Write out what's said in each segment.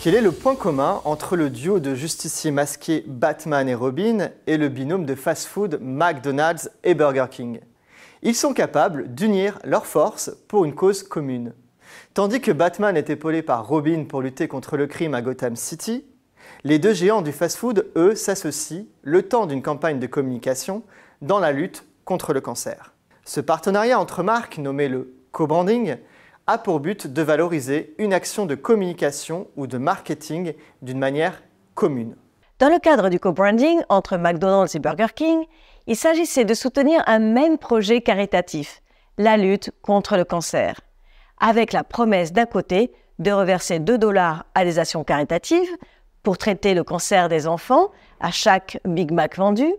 Quel est le point commun entre le duo de justiciers masqués Batman et Robin et le binôme de fast-food McDonald's et Burger King? Ils sont capables d'unir leurs forces pour une cause commune. Tandis que Batman est épaulé par Robin pour lutter contre le crime à Gotham City, les deux géants du fast-food, eux, s'associent, le temps d'une campagne de communication, dans la lutte contre le cancer. Ce partenariat entre marques, nommé le co-branding, a pour but de valoriser une action de communication ou de marketing d'une manière commune. Dans le cadre du co-branding entre McDonald's et Burger King, il s'agissait de soutenir un même projet caritatif, la lutte contre le cancer, avec la promesse d'un côté de reverser 2 dollars à des actions caritatives pour traiter le cancer des enfants à chaque Big Mac vendu,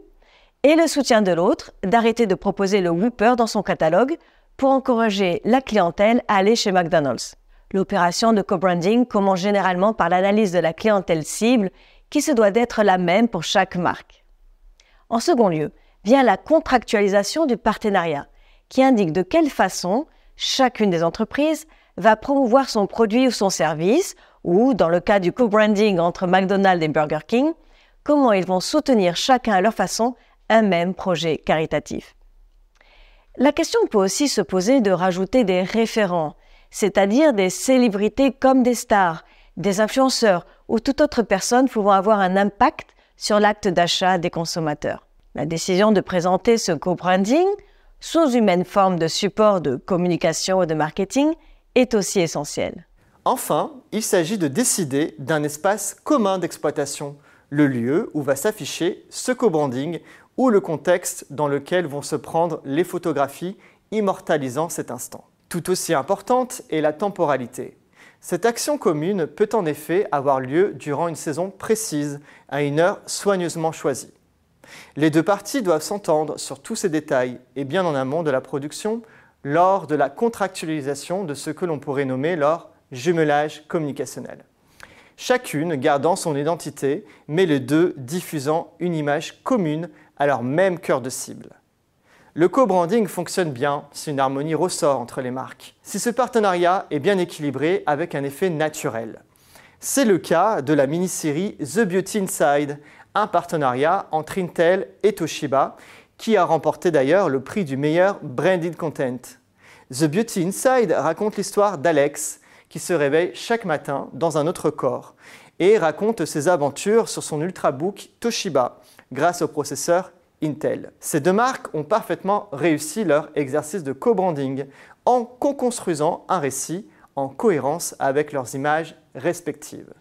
et le soutien de l'autre d'arrêter de proposer le Whopper dans son catalogue pour encourager la clientèle à aller chez McDonald's. L'opération de co-branding commence généralement par l'analyse de la clientèle cible qui se doit d'être la même pour chaque marque. En second lieu, vient la contractualisation du partenariat qui indique de quelle façon chacune des entreprises va promouvoir son produit ou son service ou, dans le cas du co-branding entre McDonald's et Burger King, comment ils vont soutenir chacun à leur façon un même projet caritatif. La question peut aussi se poser de rajouter des référents, c'est-à-dire des célébrités comme des stars, des influenceurs ou toute autre personne pouvant avoir un impact sur l'acte d'achat des consommateurs. La décision de présenter ce co-branding sous une forme de support de communication et de marketing est aussi essentielle. Enfin, il s'agit de décider d'un espace commun d'exploitation, le lieu où va s'afficher ce co-branding ou le contexte dans lequel vont se prendre les photographies immortalisant cet instant. Tout aussi importante est la temporalité. Cette action commune peut en effet avoir lieu durant une saison précise, à une heure soigneusement choisie. Les deux parties doivent s'entendre sur tous ces détails et bien en amont de la production lors de la contractualisation de ce que l'on pourrait nommer leur jumelage communicationnel. Chacune gardant son identité, mais les deux diffusant une image commune à leur même cœur de cible. Le co-branding fonctionne bien si une harmonie ressort entre les marques, si ce partenariat est bien équilibré avec un effet naturel. C'est le cas de la mini-série The Beauty Inside, un partenariat entre Intel et Toshiba, qui a remporté d'ailleurs le prix du meilleur branded content. The Beauty Inside raconte l'histoire d'Alex, qui se réveille chaque matin dans un autre corps, et raconte ses aventures sur son ultrabook Toshiba, grâce au processeur Intel. Ces deux marques ont parfaitement réussi leur exercice de co-branding en co-construisant un récit en cohérence avec leurs images respectives.